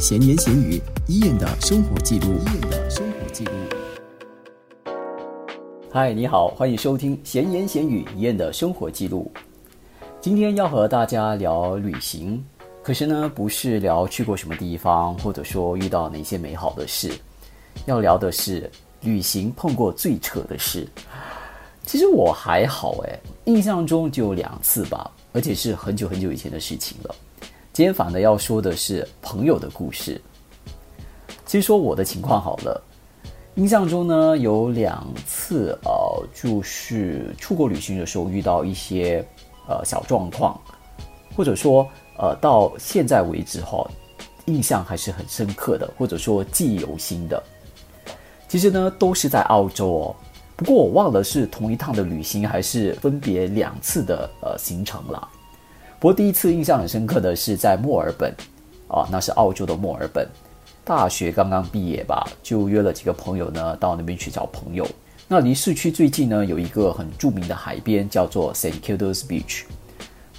闲言闲语，伊燕的生活记录。伊人的生活记录。嗨，你好，欢迎收听闲言闲语，伊燕的生活记录。今天要和大家聊旅行，可是呢，不是聊去过什么地方，或者说遇到哪些美好的事，要聊的是旅行碰过最扯的事。其实我还好诶，印象中就两次吧，而且是很久很久以前的事情了。今天反的要说的是朋友的故事。先说我的情况好了，印象中呢有两次，呃，就是出国旅行的时候遇到一些呃小状况，或者说呃到现在为止哈，印象还是很深刻的，或者说记忆犹新的。其实呢都是在澳洲哦，不过我忘了是同一趟的旅行还是分别两次的呃行程了。不过第一次印象很深刻的是在墨尔本，啊，那是澳洲的墨尔本。大学刚刚毕业吧，就约了几个朋友呢，到那边去找朋友。那离市区最近呢，有一个很著名的海边，叫做 Saint Kilda's Beach。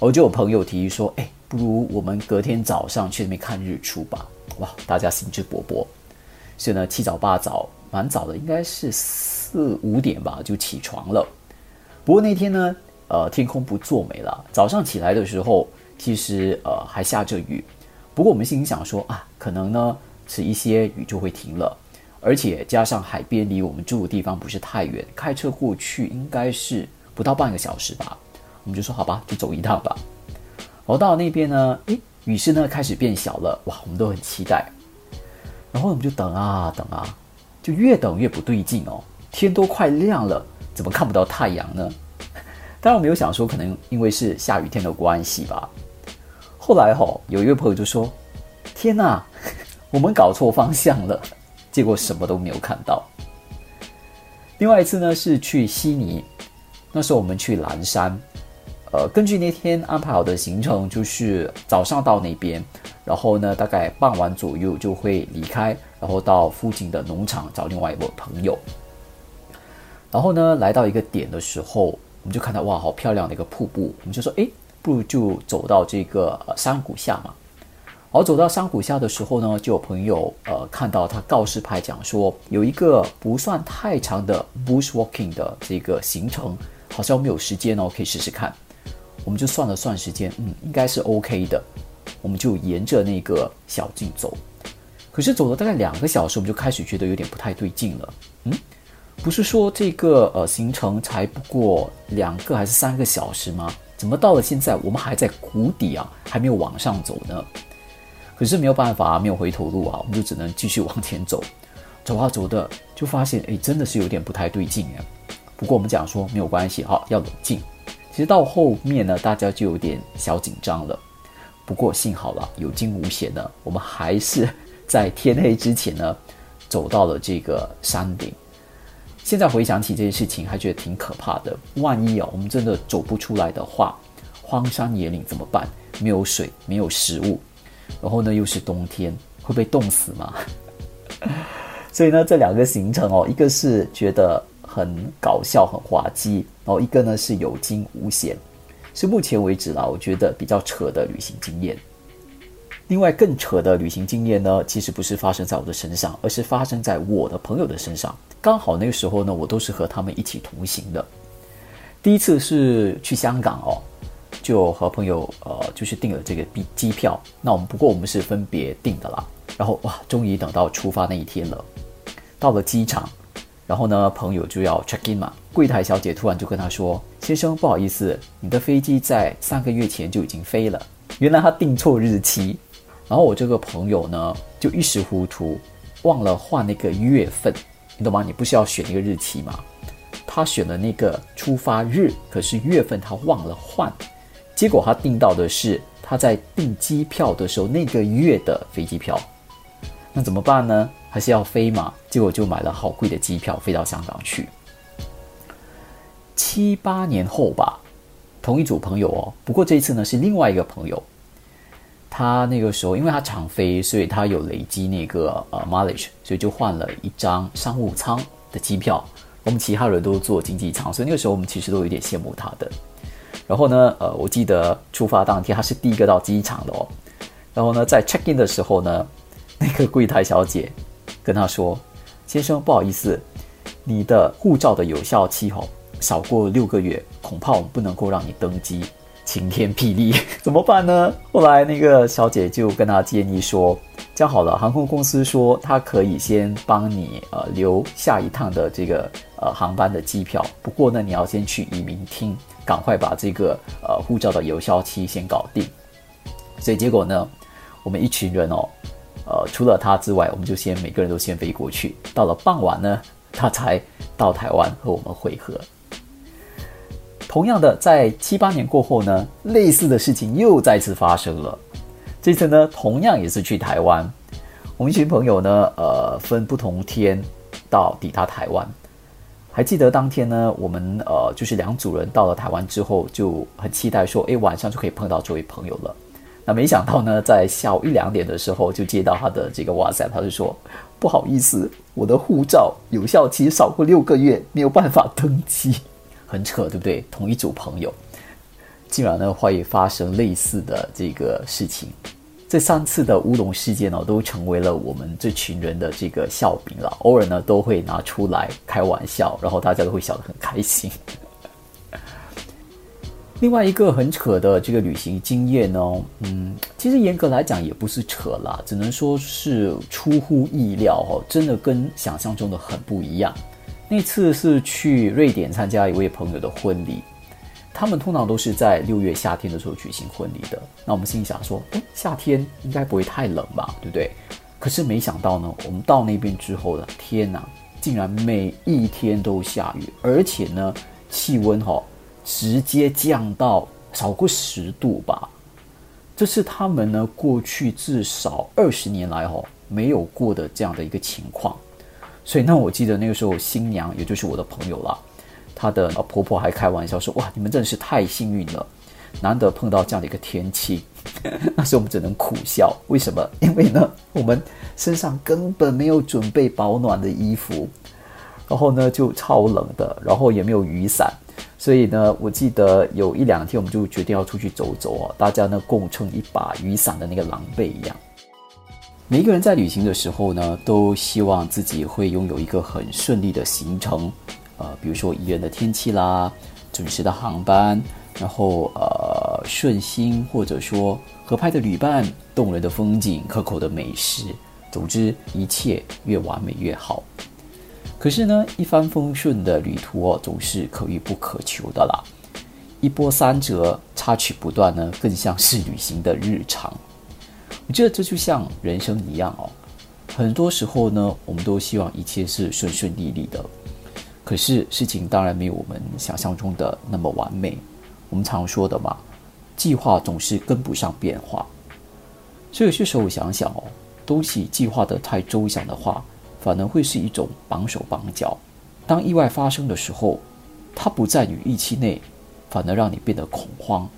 我就有朋友提议说，哎，不如我们隔天早上去那边看日出吧。哇，大家兴致勃勃，所以呢，七早八早，蛮早的，应该是四五点吧，就起床了。不过那天呢，呃，天空不作美了。早上起来的时候，其实呃还下着雨。不过我们心里想说啊，可能呢迟一些雨就会停了。而且加上海边离我们住的地方不是太远，开车过去应该是不到半个小时吧。我们就说好吧，就走一趟吧。然后到了那边呢，诶，雨势呢开始变小了。哇，我们都很期待。然后我们就等啊等啊，就越等越不对劲哦。天都快亮了，怎么看不到太阳呢？当然没有想说，可能因为是下雨天的关系吧。后来哈，有一位朋友就说：“天哪，我们搞错方向了。”结果什么都没有看到。另外一次呢，是去悉尼，那时候我们去蓝山。呃，根据那天安排好的行程，就是早上到那边，然后呢，大概傍晚左右就会离开，然后到附近的农场找另外一位朋友。然后呢，来到一个点的时候。我们就看到哇，好漂亮的一个瀑布，我们就说，哎，不如就走到这个山谷下嘛。而走到山谷下的时候呢，就有朋友呃看到他告示牌讲说，有一个不算太长的 bushwalking 的这个行程，好像我们有时间哦，可以试试看。我们就算了算时间，嗯，应该是 OK 的。我们就沿着那个小径走，可是走了大概两个小时，我们就开始觉得有点不太对劲了，嗯。不是说这个呃行程才不过两个还是三个小时吗？怎么到了现在我们还在谷底啊，还没有往上走呢？可是没有办法啊，没有回头路啊，我们就只能继续往前走。走啊走的，就发现哎，真的是有点不太对劲哎。不过我们讲说没有关系哈，要冷静。其实到后面呢，大家就有点小紧张了。不过幸好了，有惊无险呢，我们还是在天黑之前呢，走到了这个山顶。现在回想起这些事情，还觉得挺可怕的。万一啊，我们真的走不出来的话，荒山野岭怎么办？没有水，没有食物，然后呢又是冬天，会被冻死吗？所以呢，这两个行程哦，一个是觉得很搞笑、很滑稽，然后一个呢是有惊无险，是目前为止啦，我觉得比较扯的旅行经验。另外更扯的旅行经验呢，其实不是发生在我的身上，而是发生在我的朋友的身上。刚好那个时候呢，我都是和他们一起同行的。第一次是去香港哦，就和朋友呃，就是订了这个机机票。那我们不过我们是分别订的啦。然后哇，终于等到出发那一天了，到了机场，然后呢，朋友就要 check in 嘛，柜台小姐突然就跟他说：“先生，不好意思，你的飞机在三个月前就已经飞了。”原来他订错日期。然后我这个朋友呢，就一时糊涂，忘了换那个月份，你懂吗？你不是要选一个日期吗？他选了那个出发日，可是月份他忘了换，结果他订到的是他在订机票的时候那个月的飞机票，那怎么办呢？还是要飞嘛？结果就买了好贵的机票飞到香港去。七八年后吧，同一组朋友哦，不过这一次呢是另外一个朋友。他那个时候，因为他常飞，所以他有累积那个呃 mileage，所以就换了一张商务舱的机票。我们其他人都坐经济舱，所以那个时候我们其实都有点羡慕他的。然后呢，呃，我记得出发当天他是第一个到机场的哦。然后呢，在 check in 的时候呢，那个柜台小姐跟他说：“先生，不好意思，你的护照的有效期哦少过六个月，恐怕我们不能够让你登机。”晴天霹雳，怎么办呢？后来那个小姐就跟他建议说：“这样好了，航空公司说他可以先帮你呃留下一趟的这个呃航班的机票，不过呢，你要先去移民厅，赶快把这个呃护照的有效期先搞定。”所以结果呢，我们一群人哦，呃，除了他之外，我们就先每个人都先飞过去。到了傍晚呢，他才到台湾和我们会合。同样的，在七八年过后呢，类似的事情又再次发生了。这次呢，同样也是去台湾，我们一群朋友呢，呃，分不同天到抵达台湾。还记得当天呢，我们呃，就是两组人到了台湾之后，就很期待说，哎，晚上就可以碰到这位朋友了。那没想到呢，在下午一两点的时候，就接到他的这个哇塞，他就说，不好意思，我的护照有效期少过六个月，没有办法登机。很扯，对不对？同一组朋友，竟然呢会发生类似的这个事情。这三次的乌龙事件呢，都成为了我们这群人的这个笑柄了。偶尔呢都会拿出来开玩笑，然后大家都会笑得很开心。另外一个很扯的这个旅行经验呢，嗯，其实严格来讲也不是扯啦，只能说是出乎意料哦，真的跟想象中的很不一样。那次是去瑞典参加一位朋友的婚礼，他们通常都是在六月夏天的时候举行婚礼的。那我们心想说，哎，夏天应该不会太冷吧，对不对？可是没想到呢，我们到那边之后的天哪，竟然每一天都下雨，而且呢，气温哈直接降到少过十度吧。这是他们呢过去至少二十年来哈没有过的这样的一个情况。所以，那我记得那个时候，新娘也就是我的朋友啦，她的婆婆还开玩笑说：“哇，你们真的是太幸运了，难得碰到这样的一个天气。”那时候我们只能苦笑，为什么？因为呢，我们身上根本没有准备保暖的衣服，然后呢就超冷的，然后也没有雨伞，所以呢，我记得有一两天我们就决定要出去走走啊，大家呢共撑一把雨伞的那个狼狈一样。每一个人在旅行的时候呢，都希望自己会拥有一个很顺利的行程，呃，比如说宜人的天气啦，准时的航班，然后呃顺心或者说合拍的旅伴，动人的风景，可口的美食，总之一切越完美越好。可是呢，一帆风顺的旅途哦，总是可遇不可求的啦，一波三折，插曲不断呢，更像是旅行的日常。我觉得这就像人生一样哦，很多时候呢，我们都希望一切是顺顺利利的，可是事情当然没有我们想象中的那么完美。我们常说的嘛，计划总是跟不上变化，所以有些时候我想想哦，东西计划的太周详的话，反而会是一种绑手绑脚。当意外发生的时候，它不在你预期内，反而让你变得恐慌。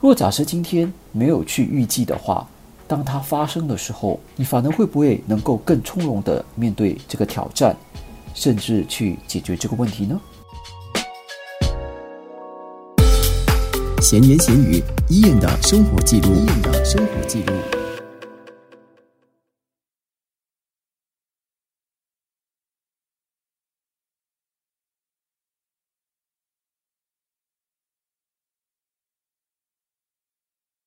若假设今天没有去预计的话，当它发生的时候，你反而会不会能够更从容的面对这个挑战，甚至去解决这个问题呢？闲言闲语，医院的生活记录，医院的生活记录。